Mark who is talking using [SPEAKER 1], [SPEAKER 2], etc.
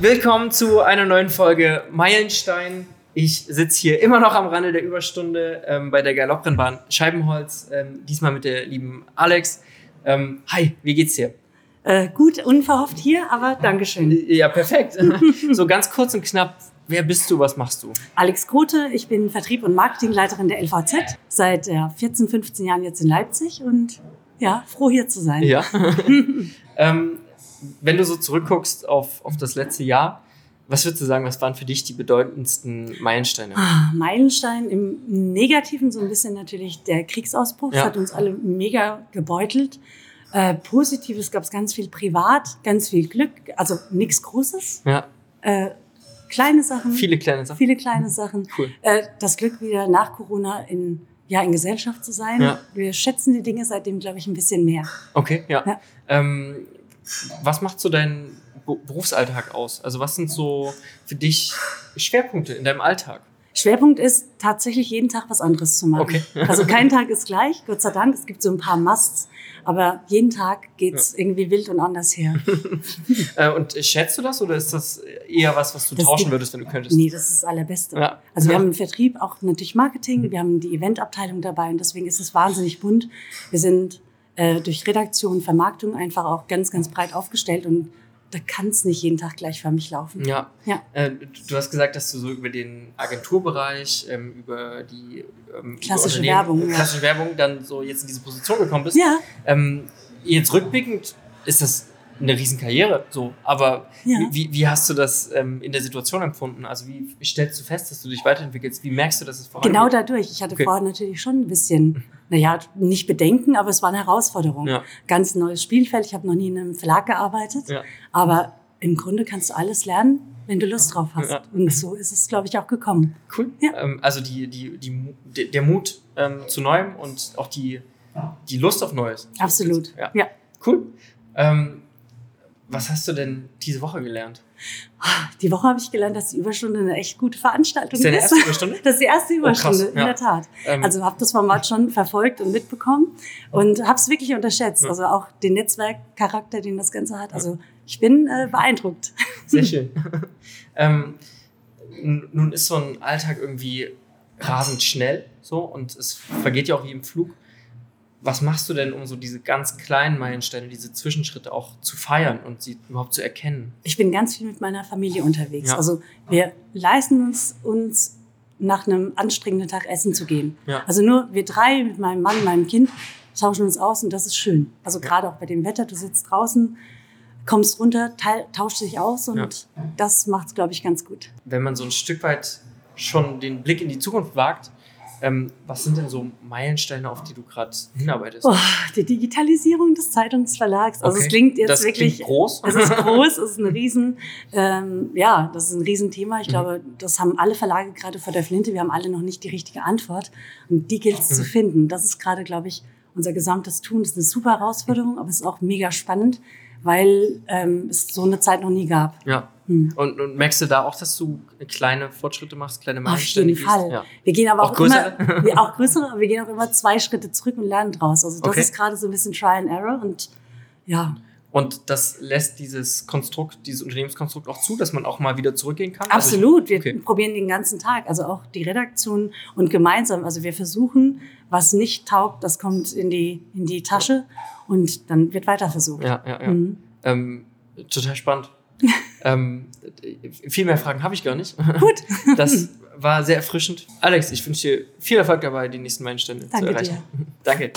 [SPEAKER 1] Willkommen zu einer neuen Folge Meilenstein. Ich sitze hier immer noch am Rande der Überstunde ähm, bei der Galopprennbahn Scheibenholz, ähm, diesmal mit der lieben Alex. Ähm, hi, wie geht's dir?
[SPEAKER 2] Äh, gut, unverhofft hier, aber Dankeschön.
[SPEAKER 1] Ja, perfekt. so ganz kurz und knapp, wer bist du, was machst du?
[SPEAKER 2] Alex Grote, ich bin Vertrieb- und Marketingleiterin der LVZ, seit ja, 14, 15 Jahren jetzt in Leipzig und ja, froh hier zu sein.
[SPEAKER 1] Ja. ähm, wenn du so zurückguckst auf, auf das letzte Jahr, was würdest du sagen, was waren für dich die bedeutendsten Meilensteine?
[SPEAKER 2] Ah, Meilenstein im Negativen so ein bisschen natürlich der Kriegsausbruch.
[SPEAKER 1] Ja.
[SPEAKER 2] Das hat uns alle mega gebeutelt. Äh, Positives gab es ganz viel privat, ganz viel Glück, also nichts Großes.
[SPEAKER 1] Ja,
[SPEAKER 2] Äh, kleine Sachen.
[SPEAKER 1] viele kleine Sachen.
[SPEAKER 2] Viele kleine Sachen.
[SPEAKER 1] Cool.
[SPEAKER 2] Äh, das Glück wieder nach Corona in, ja, in Gesellschaft zu sein.
[SPEAKER 1] Ja.
[SPEAKER 2] Wir schätzen die Dinge seitdem, glaube ich, ein bisschen mehr.
[SPEAKER 1] Okay, ja.
[SPEAKER 2] Ja.
[SPEAKER 1] Ähm, was macht so dein Be- Berufsalltag aus? Also was sind so für dich Schwerpunkte in deinem Alltag?
[SPEAKER 2] Schwerpunkt ist tatsächlich jeden Tag was anderes zu machen.
[SPEAKER 1] Okay.
[SPEAKER 2] also kein Tag ist gleich, Gott sei Dank. Es gibt so ein paar Musts, aber jeden Tag geht's irgendwie wild und anders her.
[SPEAKER 1] Äh, und schätzt du das oder ist das eher was, was du
[SPEAKER 2] Das
[SPEAKER 1] tauschen würdest, wenn du könntest?
[SPEAKER 2] Nee, das ist das Allerbeste.
[SPEAKER 1] Ja.
[SPEAKER 2] Also wir haben im Vertrieb auch natürlich Marketing, wir haben die Eventabteilung dabei und deswegen ist es wahnsinnig bunt. Wir sind äh, durch Redaktion, Vermarktung einfach auch ganz, ganz breit aufgestellt und da kann es nicht jeden Tag gleich für mich laufen.
[SPEAKER 1] Ja.
[SPEAKER 2] Ja.
[SPEAKER 1] Äh, du hast gesagt, dass du so über den Agenturbereich, ähm, über die ähm,
[SPEAKER 2] Klassische
[SPEAKER 1] über
[SPEAKER 2] Werbung, ja.
[SPEAKER 1] klassische Werbung dann so jetzt in diese Position gekommen bist.
[SPEAKER 2] Ja.
[SPEAKER 1] Ähm, jetzt rückblickend ist das eine Riesenkarriere, so. Aber
[SPEAKER 2] Ja.
[SPEAKER 1] wie, wie hast du das ähm, in der Situation empfunden? Also wie stellst du fest, dass du dich weiterentwickelst? Wie merkst du, dass es vorangeht?
[SPEAKER 2] Genau dadurch. Ich hatte
[SPEAKER 1] Okay.
[SPEAKER 2] vorher natürlich schon ein bisschen, naja, nicht Bedenken, aber es war eine Herausforderung.
[SPEAKER 1] Ja.
[SPEAKER 2] Ganz neues Spielfeld. Ich habe noch nie in einem Verlag gearbeitet.
[SPEAKER 1] Ja.
[SPEAKER 2] Aber im Grunde kannst du alles lernen, wenn du Lust drauf hast.
[SPEAKER 1] Ja.
[SPEAKER 2] Und so ist es, glaube ich, auch gekommen.
[SPEAKER 1] Cool. Ähm, also die, die, die, der Mut ähm, zu Neuem und auch die, die Lust auf Neues.
[SPEAKER 2] Absolut.
[SPEAKER 1] Ja.
[SPEAKER 2] ja.
[SPEAKER 1] Cool. Ähm, was hast du denn diese Woche gelernt?
[SPEAKER 2] Die Woche habe ich gelernt, dass die Überstunde eine echt gute Veranstaltung
[SPEAKER 1] Ist deine
[SPEAKER 2] ist.
[SPEAKER 1] erste Überstunde?
[SPEAKER 2] Das ist die erste Überstunde,
[SPEAKER 1] krass, ja.
[SPEAKER 2] in der Tat.
[SPEAKER 1] Ähm,
[SPEAKER 2] also habe das Format schon verfolgt und mitbekommen und habe es wirklich unterschätzt.
[SPEAKER 1] Ja.
[SPEAKER 2] Also auch den Netzwerkcharakter, den das Ganze hat. Also ich bin äh, beeindruckt.
[SPEAKER 1] Sehr schön. ähm, nun ist so ein Alltag irgendwie rasend schnell so und es vergeht ja auch wie im Flug. Was machst du denn, um so diese ganz kleinen Meilensteine, diese Zwischenschritte auch zu feiern und sie überhaupt zu erkennen?
[SPEAKER 2] Ich bin ganz viel mit meiner Familie unterwegs.
[SPEAKER 1] Ja.
[SPEAKER 2] Also wir leisten uns, uns nach einem anstrengenden Tag essen zu gehen.
[SPEAKER 1] Ja.
[SPEAKER 2] Also nur wir drei mit meinem Mann, meinem Kind tauschen uns aus und das ist schön. Also gerade auch bei dem Wetter, du sitzt draußen, kommst runter, tauscht dich aus und
[SPEAKER 1] Ja.
[SPEAKER 2] das macht's, glaube ich, ganz gut.
[SPEAKER 1] Wenn man so ein Stück weit schon den Blick in die Zukunft wagt, ähm, was sind denn so Meilensteine, auf die du gerade hinarbeitest?
[SPEAKER 2] Oh, die Digitalisierung des Zeitungsverlags. Also
[SPEAKER 1] Okay.
[SPEAKER 2] es klingt jetzt
[SPEAKER 1] das
[SPEAKER 2] wirklich
[SPEAKER 1] klingt groß.
[SPEAKER 2] Es ist groß, es ist ein Riesen, ähm, ja, das ist ein Riesenthema. Ich
[SPEAKER 1] Mhm.
[SPEAKER 2] glaube, das haben alle Verlage gerade vor der Flinte. Wir haben alle noch nicht die richtige Antwort. Und die gilt es
[SPEAKER 1] Mhm.
[SPEAKER 2] zu finden. Das ist gerade, glaube ich, unser gesamtes Tun. Das ist eine super Herausforderung, aber es ist auch mega spannend, weil ähm, es so eine Zeit noch nie gab.
[SPEAKER 1] Ja.
[SPEAKER 2] Hm.
[SPEAKER 1] Und, und merkst du da auch, dass du kleine Fortschritte machst, kleine
[SPEAKER 2] Auf
[SPEAKER 1] Meilensteine
[SPEAKER 2] jeden
[SPEAKER 1] gehst?
[SPEAKER 2] Fall.
[SPEAKER 1] Ja.
[SPEAKER 2] Wir gehen aber
[SPEAKER 1] Auch
[SPEAKER 2] auch,
[SPEAKER 1] größere?
[SPEAKER 2] immer, wir, auch größere, aber wir gehen auch immer zwei Schritte zurück und lernen draus. Also das
[SPEAKER 1] Okay.
[SPEAKER 2] ist gerade so ein bisschen Try and Error und ja,
[SPEAKER 1] Und das lässt dieses Konstrukt, dieses Unternehmenskonstrukt auch zu, dass man auch mal wieder zurückgehen kann? Also
[SPEAKER 2] Absolut. Wir
[SPEAKER 1] okay.
[SPEAKER 2] probieren den ganzen Tag, also auch die Redaktion und gemeinsam. Also wir versuchen, was nicht taugt, das kommt in die, in die Tasche und dann wird weiter versucht.
[SPEAKER 1] Ja, ja, ja.
[SPEAKER 2] Mhm.
[SPEAKER 1] Ähm, total spannend. ähm, viel mehr Fragen habe ich gar nicht.
[SPEAKER 2] Gut.
[SPEAKER 1] Das war sehr erfrischend. Alex, ich wünsche dir viel Erfolg dabei, die nächsten Meilensteine zu
[SPEAKER 2] Danke
[SPEAKER 1] erreichen. Danke.